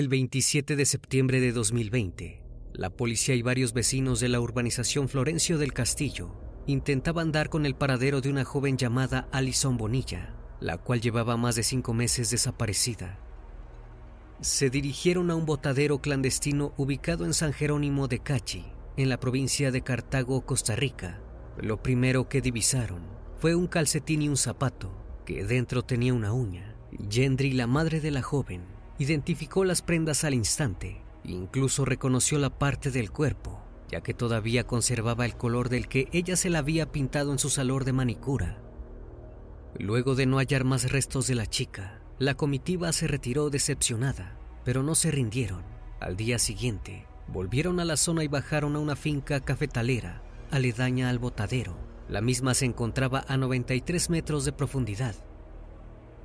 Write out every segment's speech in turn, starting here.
El 27 de septiembre de 2020, la policía y varios vecinos de la urbanización Florencio del Castillo intentaban dar con el paradero de una joven llamada Alison Bonilla, la cual llevaba más de cinco meses desaparecida. Se dirigieron a un botadero clandestino ubicado en San Jerónimo de Cachi, en la provincia de Cartago, Costa Rica. Lo primero que divisaron fue un calcetín y un zapato, que dentro tenía una uña. Gendry, la madre de la joven, identificó las prendas al instante, incluso reconoció la parte del cuerpo, ya que todavía conservaba el color del que ella se la había pintado en su salón de manicura. Luego de no hallar más restos de la chica, la comitiva se retiró decepcionada, pero no se rindieron. Al día siguiente, volvieron a la zona y bajaron a una finca cafetalera, aledaña al botadero. La misma se encontraba a 93 metros de profundidad.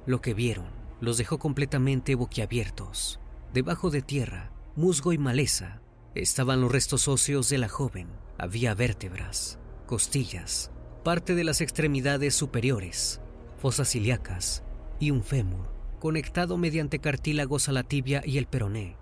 Lo que vieron los dejó completamente boquiabiertos. Debajo de tierra, musgo y maleza, estaban los restos óseos de la joven. Había vértebras, costillas, parte de las extremidades superiores, fosas ilíacas y un fémur, conectado mediante cartílagos a la tibia y el peroné.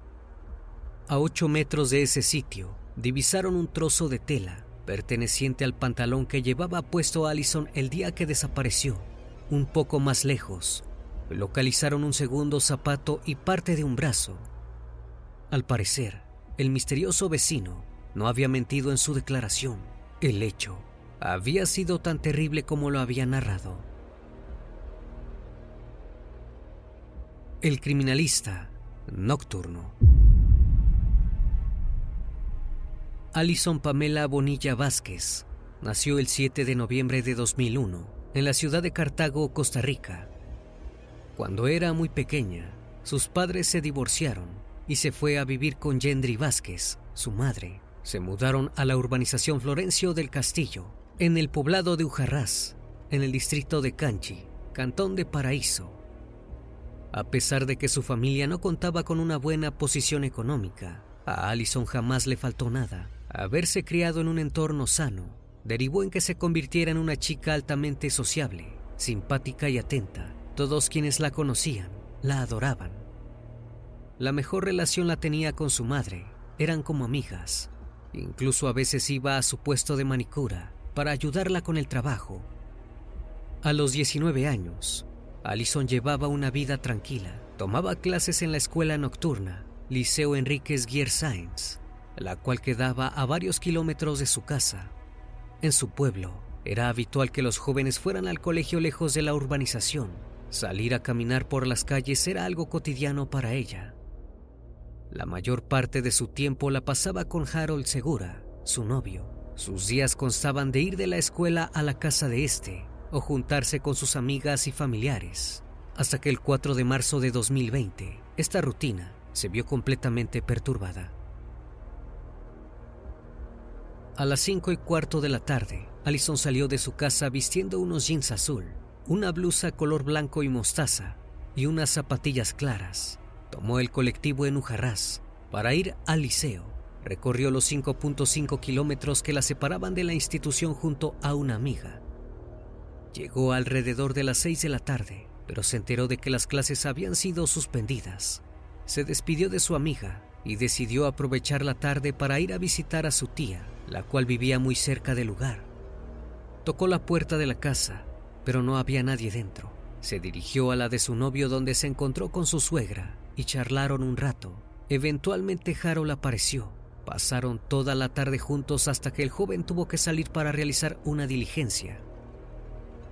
A ocho metros de ese sitio, divisaron un trozo de tela perteneciente al pantalón que llevaba puesto Allison el día que desapareció. Un poco más lejos, localizaron un segundo zapato y parte de un brazo. Al parecer, el misterioso vecino no había mentido en su declaración. El hecho había sido tan terrible como lo había narrado. El criminalista nocturno. Alison Pamela Bonilla Vázquez nació el 7 de noviembre de 2001 en la ciudad de Cartago, Costa Rica. Cuando era muy pequeña, sus padres se divorciaron y se fue a vivir con Gendry Vázquez, su madre. Se mudaron a la urbanización Florencio del Castillo, en el poblado de Ujarrás, en el distrito de Canchi, cantón de Paraíso. A pesar de que su familia no contaba con una buena posición económica, a Allison jamás le faltó nada. Haberse criado en un entorno sano derivó en que se convirtiera en una chica altamente sociable, simpática y atenta. Todos quienes la conocían la adoraban. La mejor relación la tenía con su madre, eran como amigas. Incluso a veces iba a su puesto de manicura para ayudarla con el trabajo. A los 19 años, Allison llevaba una vida tranquila. Tomaba clases en la escuela nocturna, Liceo Enríquez Guier Sainz, la cual quedaba a varios kilómetros de su casa. En su pueblo, era habitual que los jóvenes fueran al colegio lejos de la urbanización. Salir a caminar por las calles era algo cotidiano para ella. La mayor parte de su tiempo la pasaba con Harold Segura, su novio. Sus días constaban de ir de la escuela a la casa de este o juntarse con sus amigas y familiares. Hasta que el 4 de marzo de 2020, esta rutina se vio completamente perturbada. A las 5 y cuarto de la tarde, Allison salió de su casa vistiendo unos jeans azul, una blusa color blanco y mostaza y unas zapatillas claras. Tomó el colectivo en Ujarrás para ir al liceo. Recorrió los 5.5 kilómetros que la separaban de la institución junto a una amiga. Llegó alrededor de las 6 de la tarde, pero se enteró de que las clases habían sido suspendidas. Se despidió de su amiga y decidió aprovechar la tarde para ir a visitar a su tía, la cual vivía muy cerca del lugar. Tocó la puerta de la casa, pero no había nadie dentro. Se dirigió a la de su novio donde se encontró con su suegra y charlaron un rato. Eventualmente Harold apareció. Pasaron toda la tarde juntos hasta que el joven tuvo que salir para realizar una diligencia.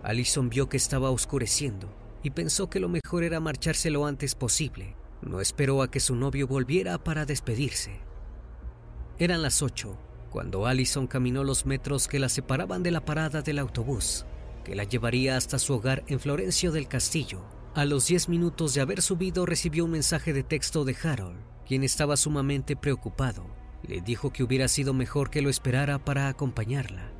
Allison vio que estaba oscureciendo y pensó que lo mejor era marcharse lo antes posible. No esperó a que su novio volviera para despedirse. Eran las ocho cuando Allison caminó los metros que la separaban de la parada del autobús, que la llevaría hasta su hogar en Florencio del Castillo. A los diez minutos de haber subido recibió un mensaje de texto de Harold, quien estaba sumamente preocupado. Le dijo que hubiera sido mejor que lo esperara para acompañarla.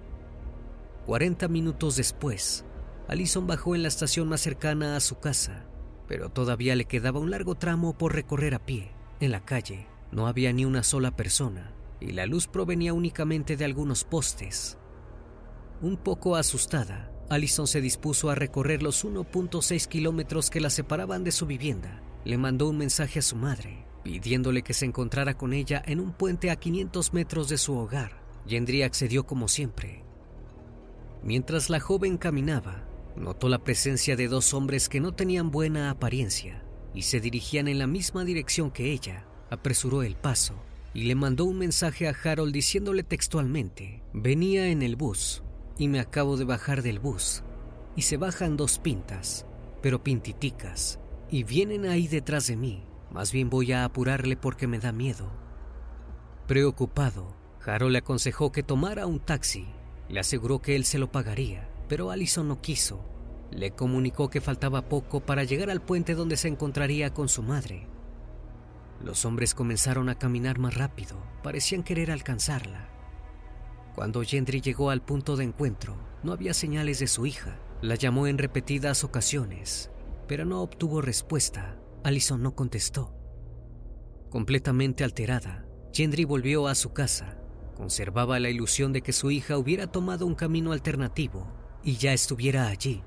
Cuarenta minutos después, Allison bajó en la estación más cercana a su casa, pero todavía le quedaba un largo tramo por recorrer a pie. En la calle no había ni una sola persona y la luz provenía únicamente de algunos postes. Un poco asustada, Allison se dispuso a recorrer los 1.6 kilómetros que la separaban de su vivienda. Le mandó un mensaje a su madre, pidiéndole que se encontrara con ella en un puente a 500 metros de su hogar. Gendry accedió como siempre. Mientras la joven caminaba, notó la presencia de dos hombres que no tenían buena apariencia y se dirigían en la misma dirección que ella. Apresuró el paso y le mandó un mensaje a Harold diciéndole textualmente, venía en el bus y me acabo de bajar del bus y se bajan dos pintas, pero pintiticas, y vienen ahí detrás de mí. Más bien voy a apurarle porque me da miedo. Preocupado, Harold le aconsejó que tomara un taxi. Le aseguró que él se lo pagaría, pero Allison no quiso. Le comunicó que faltaba poco para llegar al puente donde se encontraría con su madre los hombres comenzaron a caminar más rápido, parecían querer alcanzarla. Cuando Gendry llegó al punto de encuentro, no había señales de su hija. La llamó en repetidas ocasiones, pero no obtuvo respuesta. Allison no contestó. Completamente alterada, Gendry volvió a su casa. Conservaba la ilusión de que su hija hubiera tomado un camino alternativo y ya estuviera allí.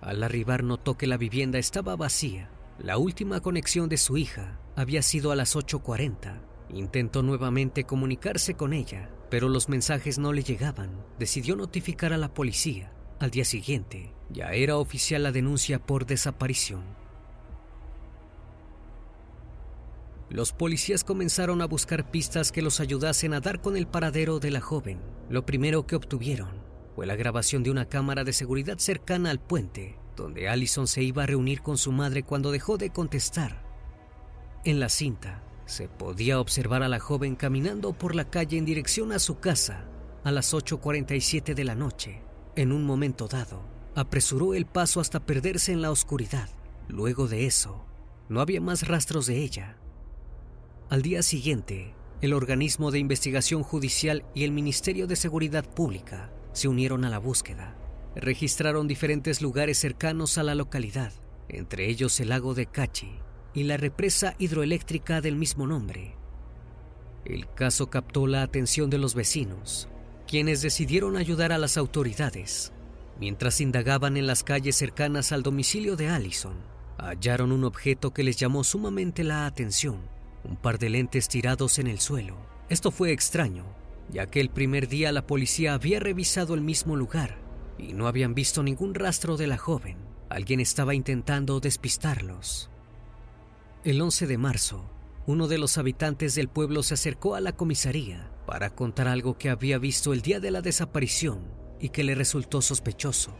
Al arribar notó que la vivienda estaba vacía. La última conexión de su hija había sido a las 8.40. Intentó nuevamente comunicarse con ella, pero los mensajes no le llegaban. Decidió notificar a la policía. Al día siguiente, ya era oficial la denuncia por desaparición. Los policías comenzaron a buscar pistas que los ayudasen a dar con el paradero de la joven. Lo primero que obtuvieron fue la grabación de una cámara de seguridad cercana al puente, donde Allison se iba a reunir con su madre cuando dejó de contestar en la cinta se podía observar a la joven caminando por la calle en dirección a su casa a las 8.47 de la noche. En un momento dado, apresuró el paso hasta perderse en la oscuridad. Luego de eso, no había más rastros de ella. Al día siguiente, el organismo de investigación judicial y el Ministerio de Seguridad Pública se unieron a la búsqueda. Registraron diferentes lugares cercanos a la localidad, entre ellos el lago de Cachi, y la represa hidroeléctrica del mismo nombre. El caso captó la atención de los vecinos, quienes decidieron ayudar a las autoridades. Mientras indagaban en las calles cercanas al domicilio de Allison, hallaron un objeto que les llamó sumamente la atención, un par de lentes tirados en el suelo. Esto fue extraño, ya que el primer día la policía había revisado el mismo lugar y no habían visto ningún rastro de la joven. alguien estaba intentando despistarlos. El 11 de marzo, uno de los habitantes del pueblo se acercó a la comisaría para contar algo que había visto el día de la desaparición y que le resultó sospechoso.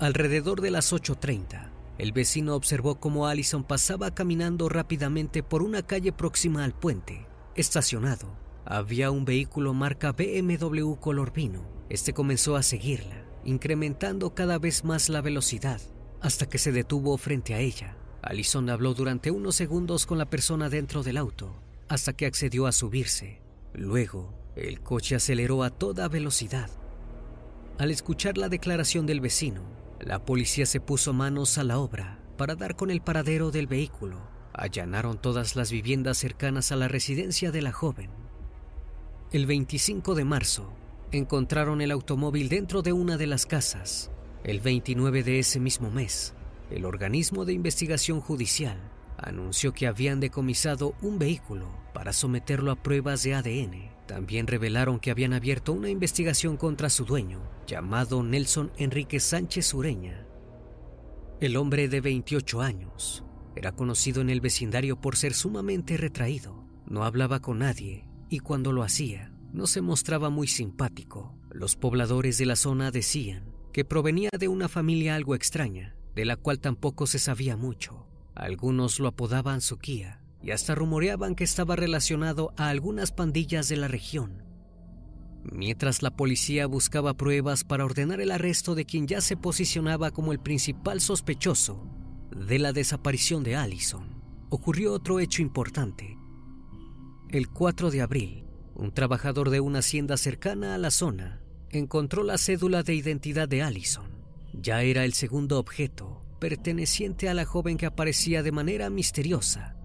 Alrededor de las 8.30, el vecino observó cómo Allison pasaba caminando rápidamente por una calle próxima al puente. Estacionado, había un vehículo marca BMW color vino. Este comenzó a seguirla, incrementando cada vez más la velocidad, hasta que se detuvo frente a ella. Allison habló durante unos segundos con la persona dentro del auto, hasta que accedió a subirse. Luego, el coche aceleró a toda velocidad. Al escuchar la declaración del vecino, la policía se puso manos a la obra para dar con el paradero del vehículo. Allanaron todas las viviendas cercanas a la residencia de la joven. El 25 de marzo, encontraron el automóvil dentro de una de las casas. El 29 de ese mismo mes, el organismo de investigación judicial anunció que habían decomisado un vehículo para someterlo a pruebas de ADN. También revelaron que habían abierto una investigación contra su dueño, llamado Nelson Enrique Sánchez Ureña. El hombre de 28 años era conocido en el vecindario por ser sumamente retraído. No hablaba con nadie y cuando lo hacía, no se mostraba muy simpático. Los pobladores de la zona decían que provenía de una familia algo extraña, de la cual tampoco se sabía mucho. Algunos lo apodaban Suquía y hasta rumoreaban que estaba relacionado a algunas pandillas de la región. Mientras la policía buscaba pruebas para ordenar el arresto de quien ya se posicionaba como el principal sospechoso de la desaparición de Allison, ocurrió otro hecho importante. El 4 de abril, un trabajador de una hacienda cercana a la zona encontró la cédula de identidad de Allison. Ya era el segundo objeto perteneciente a la joven que aparecía de manera misteriosa.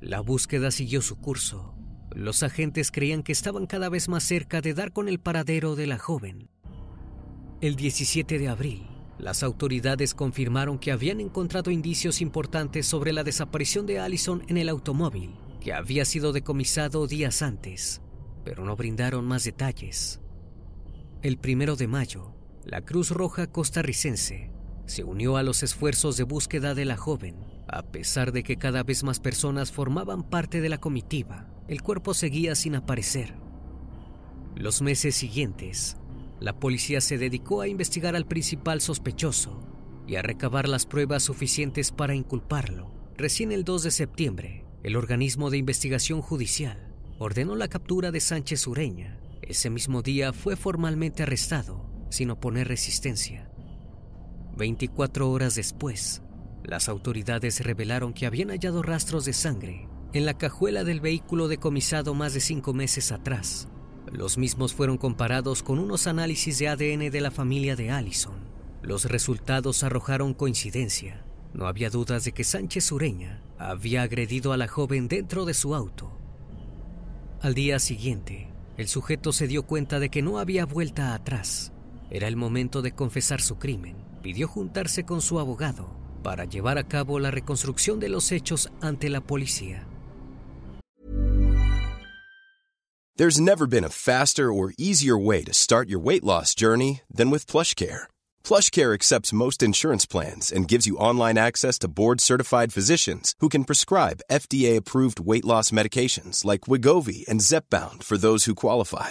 La búsqueda siguió su curso. Los agentes creían que estaban cada vez más cerca de dar con el paradero de la joven. El 17 de abril, las autoridades confirmaron que habían encontrado indicios importantes sobre la desaparición de Allison en el automóvil, que había sido decomisado días antes, pero no brindaron más detalles. El primero de mayo, la Cruz Roja costarricense se unió a los esfuerzos de búsqueda de la joven. A pesar de que cada vez más personas formaban parte de la comitiva, el cuerpo seguía sin aparecer. Los meses siguientes, la policía se dedicó a investigar al principal sospechoso y a recabar las pruebas suficientes para inculparlo. Recién el 2 de septiembre, el organismo de investigación judicial ordenó la captura de Sánchez Ureña. Ese mismo día fue formalmente arrestado, sin oponer resistencia. 24 horas después, las autoridades revelaron que habían hallado rastros de sangre en la cajuela del vehículo decomisado más de cinco meses atrás. Los mismos fueron comparados con unos análisis de ADN de la familia de Allison. Los resultados arrojaron coincidencia. No había dudas de que Sánchez Ureña había agredido a la joven dentro de su auto. Al día siguiente, el sujeto se dio cuenta de que no había vuelta atrás. Era el momento de confesar su crimen pidió juntarse con su abogado para llevar a cabo la reconstrucción de los hechos ante la policía. There's never been a faster or easier way to start your weight loss journey than with PlushCare. PlushCare accepts most insurance plans and gives you online access to board-certified physicians who can prescribe FDA-approved weight loss medications like Wigovi and Zepbound for those who qualify.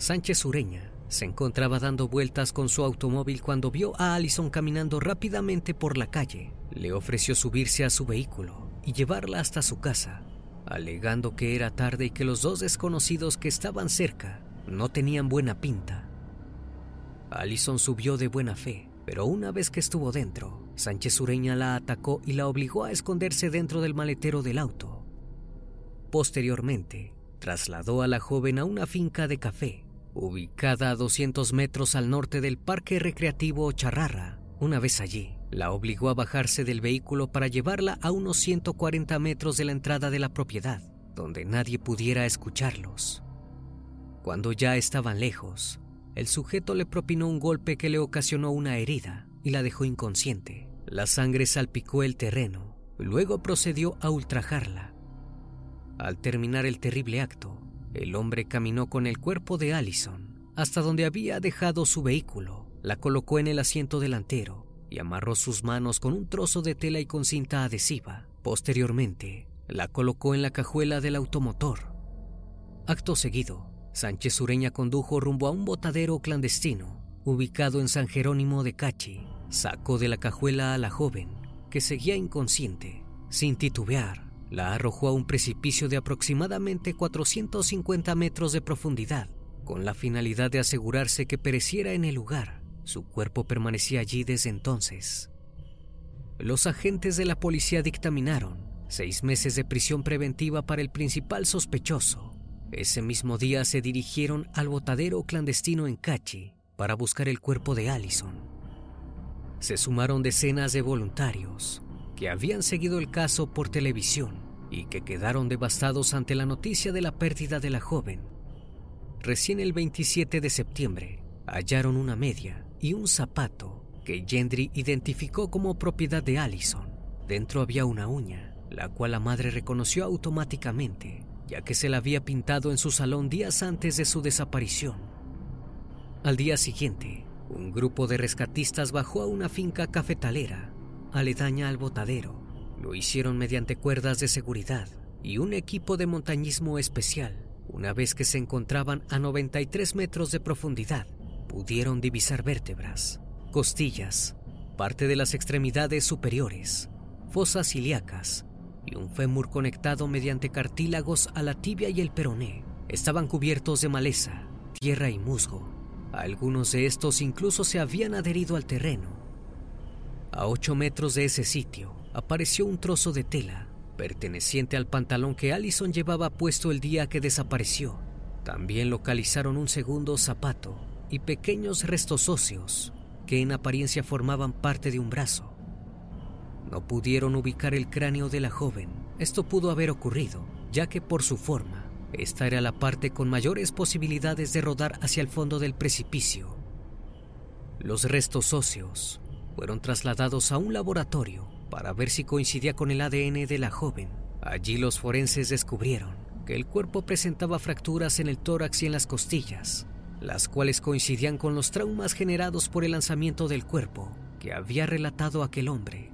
Sánchez Ureña se encontraba dando vueltas con su automóvil cuando vio a Allison caminando rápidamente por la calle. Le ofreció subirse a su vehículo y llevarla hasta su casa. alegando que era tarde y que los dos desconocidos que estaban cerca no tenían buena pinta. Allison subió de buena fe, pero una vez que estuvo dentro, Sánchez Ureña la atacó y la obligó a esconderse dentro del maletero del auto. Posteriormente, trasladó a la joven a una finca de café, ubicada a 200 metros al norte del Parque Recreativo Charrarra. Una vez allí, la obligó a bajarse del vehículo para llevarla a unos 140 metros de la entrada de la propiedad, donde nadie pudiera escucharlos. Cuando ya estaban lejos, el sujeto le propinó un golpe que le ocasionó una herida y la dejó inconsciente. La sangre salpicó el terreno, luego procedió a ultrajarla. Al terminar el terrible acto, el hombre caminó con el cuerpo de Allison hasta donde había dejado su vehículo, la colocó en el asiento delantero y amarró sus manos con un trozo de tela y con cinta adhesiva. Posteriormente, la colocó en la cajuela del automotor. Acto seguido, Sánchez Sureña condujo rumbo a un botadero clandestino ubicado en San Jerónimo de Cachi. Sacó de la cajuela a la joven, que seguía inconsciente. Sin titubear, la arrojó a un precipicio de aproximadamente 450 metros de profundidad, con la finalidad de asegurarse que pereciera en el lugar. Su cuerpo permanecía allí desde entonces. Los agentes de la policía dictaminaron seis meses de prisión preventiva para el principal sospechoso. Ese mismo día se dirigieron al botadero clandestino en Cachi para buscar el cuerpo de Allison. Se sumaron decenas de voluntarios que habían seguido el caso por televisión y que quedaron devastados ante la noticia de la pérdida de la joven. Recién el 27 de septiembre hallaron una media y un zapato que Gendry identificó como propiedad de Allison. Dentro había una uña, la cual la madre reconoció automáticamente, ya que se la había pintado en su salón días antes de su desaparición. Al día siguiente, un grupo de rescatistas bajó a una finca cafetalera, aledaña al botadero. Lo hicieron mediante cuerdas de seguridad y un equipo de montañismo especial. Una vez que se encontraban a 93 metros de profundidad, pudieron divisar vértebras, costillas, parte de las extremidades superiores, fosas ilíacas y un fémur conectado mediante cartílagos a la tibia y el peroné. Estaban cubiertos de maleza, tierra y musgo. Algunos de estos incluso se habían adherido al terreno. A 8 metros de ese sitio apareció un trozo de tela perteneciente al pantalón que Allison llevaba puesto el día que desapareció. También localizaron un segundo zapato y pequeños restos óseos que en apariencia formaban parte de un brazo. No pudieron ubicar el cráneo de la joven. Esto pudo haber ocurrido, ya que por su forma, esta era la parte con mayores posibilidades de rodar hacia el fondo del precipicio. Los restos óseos fueron trasladados a un laboratorio para ver si coincidía con el ADN de la joven. Allí los forenses descubrieron que el cuerpo presentaba fracturas en el tórax y en las costillas, las cuales coincidían con los traumas generados por el lanzamiento del cuerpo que había relatado aquel hombre.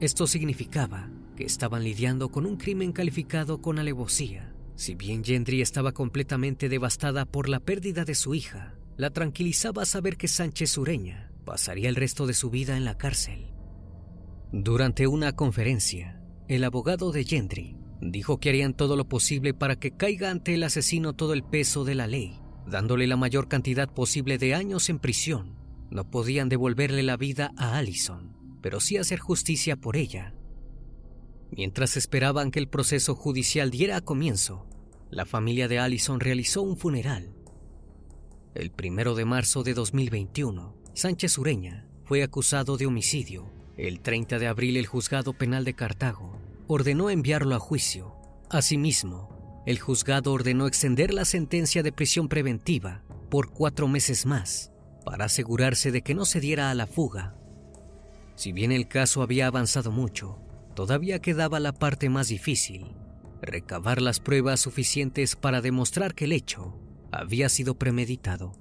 Esto significaba que estaban lidiando con un crimen calificado con alevosía. Si bien Gendry estaba completamente devastada por la pérdida de su hija, la tranquilizaba saber que Sánchez Sureña pasaría el resto de su vida en la cárcel. Durante una conferencia, el abogado de Gendry dijo que harían todo lo posible para que caiga ante el asesino todo el peso de la ley dándole la mayor cantidad posible de años en prisión. No podían devolverle la vida a Allison, pero sí hacer justicia por ella. Mientras esperaban que el proceso judicial diera comienzo, la familia de Allison realizó un funeral. El primero de marzo de 2021, Sánchez Ureña fue acusado de homicidio. El 30 de abril, el juzgado penal de Cartago ordenó enviarlo a juicio. Asimismo, el juzgado ordenó extender la sentencia de prisión preventiva por cuatro meses más para asegurarse de que no se diera a la fuga. Si bien el caso había avanzado mucho, todavía quedaba la parte más difícil, recabar las pruebas suficientes para demostrar que el hecho había sido premeditado.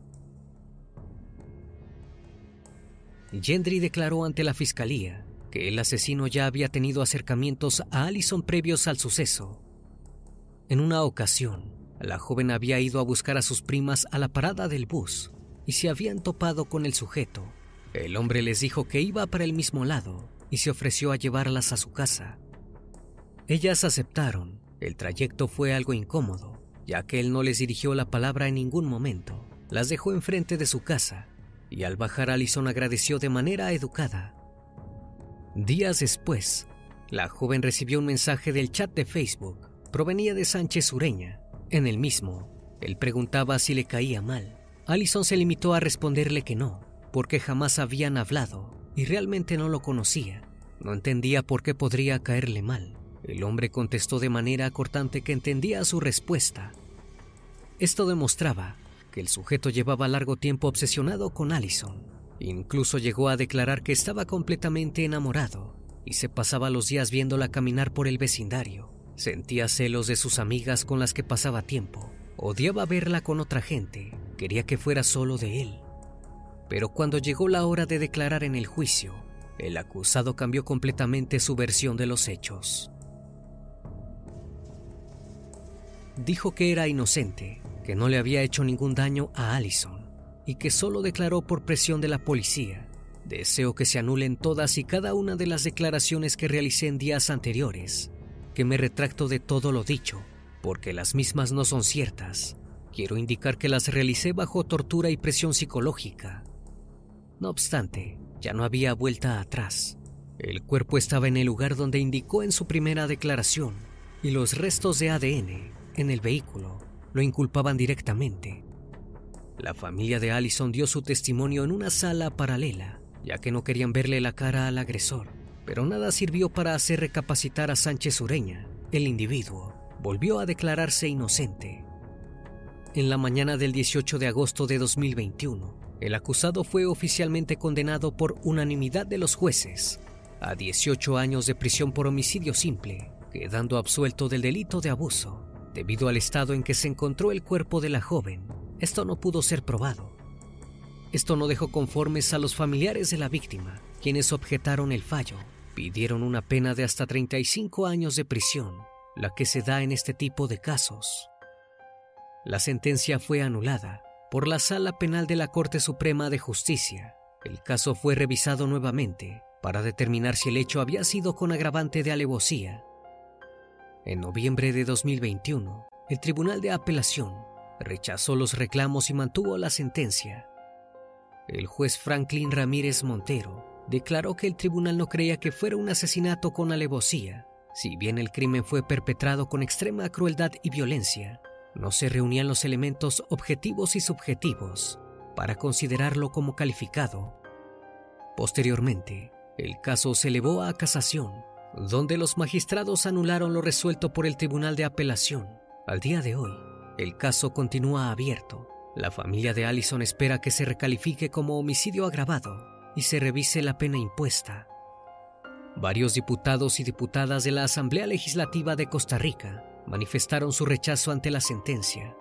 Gendry declaró ante la fiscalía que el asesino ya había tenido acercamientos a Allison previos al suceso en una ocasión, la joven había ido a buscar a sus primas a la parada del bus y se habían topado con el sujeto. El hombre les dijo que iba para el mismo lado y se ofreció a llevarlas a su casa. Ellas aceptaron El trayecto fue algo incómodo, ya que él no les dirigió la palabra en ningún momento. Las dejó enfrente de su casa y al bajar Allison agradeció de manera educada. Días después, la joven recibió un mensaje del chat de Facebook. Provenía de Sánchez Ureña. En el mismo, él preguntaba si le caía mal. Allison se limitó a responderle que no, porque jamás habían hablado y realmente no lo conocía. No entendía por qué podría caerle mal. El hombre contestó de manera cortante que entendía su respuesta. Esto demostraba que el sujeto llevaba largo tiempo obsesionado con Allison. Incluso llegó a declarar que estaba completamente enamorado y se pasaba los días viéndola caminar por el vecindario. Sentía celos de sus amigas con las que pasaba tiempo. Odiaba verla con otra gente. Quería que fuera solo de él. Pero cuando llegó la hora de declarar en el juicio, el acusado cambió completamente su versión de los hechos. Dijo que era inocente, que no le había hecho ningún daño a Allison y que solo declaró por presión de la policía. Deseo que se anulen todas y cada una de las declaraciones que realicé en días anteriores, que me retracto de todo lo dicho, porque las mismas no son ciertas. Quiero indicar que las realicé bajo tortura y presión psicológica. No obstante, ya no había vuelta atrás. El cuerpo estaba en el lugar donde indicó en su primera declaración y los restos de ADN en el vehículo lo inculpaban directamente. La familia de Allison dio su testimonio en una sala paralela, ya que no querían verle la cara al agresor, pero nada sirvió para hacer recapacitar a Sánchez Ureña. El individuo volvió a declararse inocente. En la mañana del 18 de agosto de 2021, el acusado fue oficialmente condenado por unanimidad de los jueces a 18 años de prisión por homicidio simple, quedando absuelto del delito de abuso. Debido al estado en que se encontró el cuerpo de la joven, esto no pudo ser probado. Esto no dejó conformes a los familiares de la víctima, quienes objetaron el fallo. Pidieron una pena de hasta 35 años de prisión, la que se da en este tipo de casos. La sentencia fue anulada por la Sala Penal de la Corte Suprema de Justicia. El caso fue revisado nuevamente para determinar si el hecho había sido con agravante de alevosía en noviembre de 2021, el Tribunal de Apelación rechazó los reclamos y mantuvo la sentencia. El juez Franklin Ramírez Montero declaró que el tribunal no creía que fuera un asesinato con alevosía. Si bien el crimen fue perpetrado con extrema crueldad y violencia, no se reunían los elementos objetivos y subjetivos para considerarlo como calificado. Posteriormente, el caso se elevó a casación donde los magistrados anularon lo resuelto por el Tribunal de Apelación. Al día de hoy, el caso continúa abierto. La familia de Allison espera que se recalifique como homicidio agravado y se revise la pena impuesta. Varios diputados y diputadas de la Asamblea Legislativa de Costa Rica manifestaron su rechazo ante la sentencia.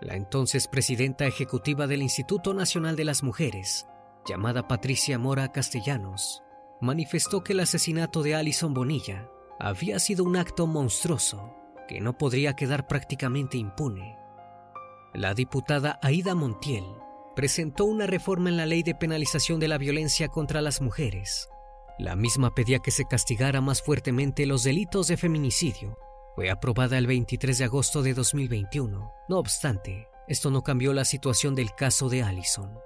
La entonces presidenta ejecutiva del Instituto Nacional de las Mujeres, llamada Patricia Mora Castellanos, manifestó que el asesinato de Alison Bonilla había sido un acto monstruoso que no podría quedar prácticamente impune. La diputada Aida Montiel presentó una reforma en la ley de penalización de la violencia contra las mujeres. La misma pedía que se castigara más fuertemente los delitos de feminicidio. Fue aprobada el 23 de agosto de 2021. No obstante, esto no cambió la situación del caso de Allison.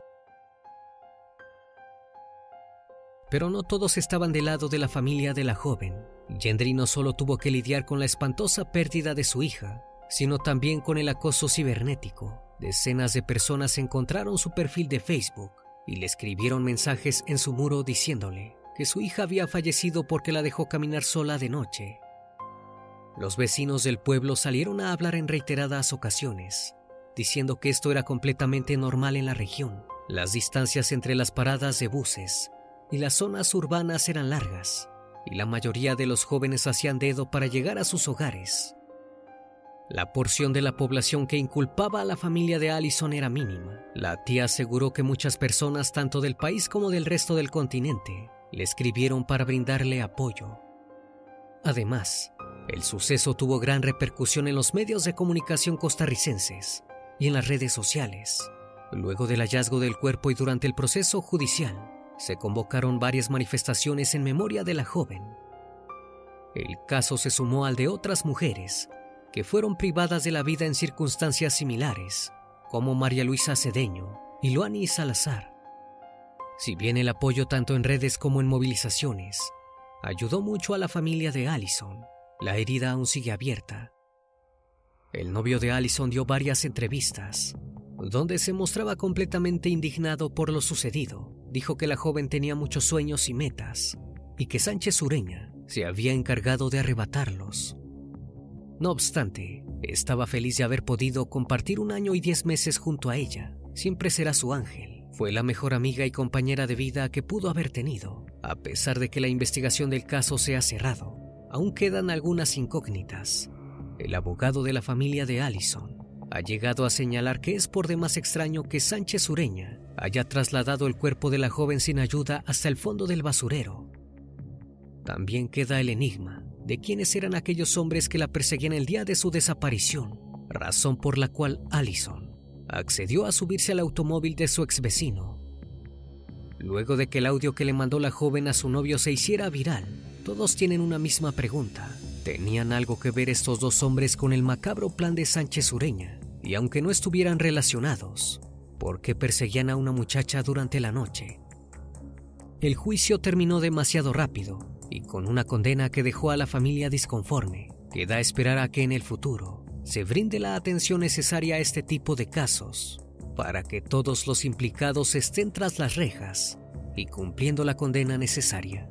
Pero no todos estaban del lado de la familia de la joven. Gendry no solo tuvo que lidiar con la espantosa pérdida de su hija, sino también con el acoso cibernético. Decenas de personas encontraron su perfil de Facebook y le escribieron mensajes en su muro diciéndole que su hija había fallecido porque la dejó caminar sola de noche. Los vecinos del pueblo salieron a hablar en reiteradas ocasiones, diciendo que esto era completamente normal en la región. Las distancias entre las paradas de buses y las zonas urbanas eran largas, y la mayoría de los jóvenes hacían dedo para llegar a sus hogares. La porción de la población que inculpaba a la familia de Allison era mínima. La tía aseguró que muchas personas, tanto del país como del resto del continente, le escribieron para brindarle apoyo. Además, el suceso tuvo gran repercusión en los medios de comunicación costarricenses y en las redes sociales. Luego del hallazgo del cuerpo y durante el proceso judicial, se convocaron varias manifestaciones en memoria de la joven. El caso se sumó al de otras mujeres que fueron privadas de la vida en circunstancias similares, como María Luisa Cedeño y Luani Salazar. Si bien el apoyo tanto en redes como en movilizaciones ayudó mucho a la familia de Allison, la herida aún sigue abierta. El novio de Allison dio varias entrevistas, donde se mostraba completamente indignado por lo sucedido. Dijo que la joven tenía muchos sueños y metas, y que Sánchez Ureña se había encargado de arrebatarlos. No obstante, estaba feliz de haber podido compartir un año y diez meses junto a ella. Siempre será su ángel. Fue la mejor amiga y compañera de vida que pudo haber tenido. A pesar de que la investigación del caso se ha cerrado, aún quedan algunas incógnitas. El abogado de la familia de Allison ha llegado a señalar que es por demás extraño que Sánchez Ureña haya trasladado el cuerpo de la joven sin ayuda hasta el fondo del basurero. También queda el enigma de quiénes eran aquellos hombres que la perseguían el día de su desaparición, razón por la cual Allison accedió a subirse al automóvil de su ex vecino. Luego de que el audio que le mandó la joven a su novio se hiciera viral, todos tienen una misma pregunta. ¿Tenían algo que ver estos dos hombres con el macabro plan de Sánchez Ureña? Y aunque no estuvieran relacionados, ¿por qué perseguían a una muchacha durante la noche? El juicio terminó demasiado rápido y con una condena que dejó a la familia disconforme. Queda esperar a que en el futuro se brinde la atención necesaria a este tipo de casos para que todos los implicados estén tras las rejas y cumpliendo la condena necesaria.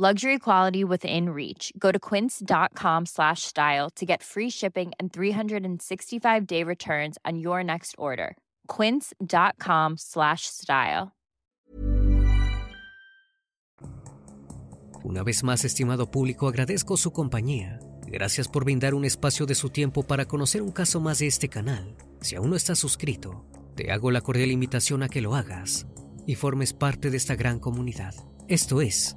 Luxury quality within reach. Go to quince.com slash style to get free shipping and 365-day returns on your next order. quince.com slash style. Una vez más, estimado público, agradezco su compañía. Gracias por brindar un espacio de su tiempo para conocer un caso más de este canal. Si aún no estás suscrito, te hago la cordial invitación a que lo hagas y formes parte de esta gran comunidad. Esto es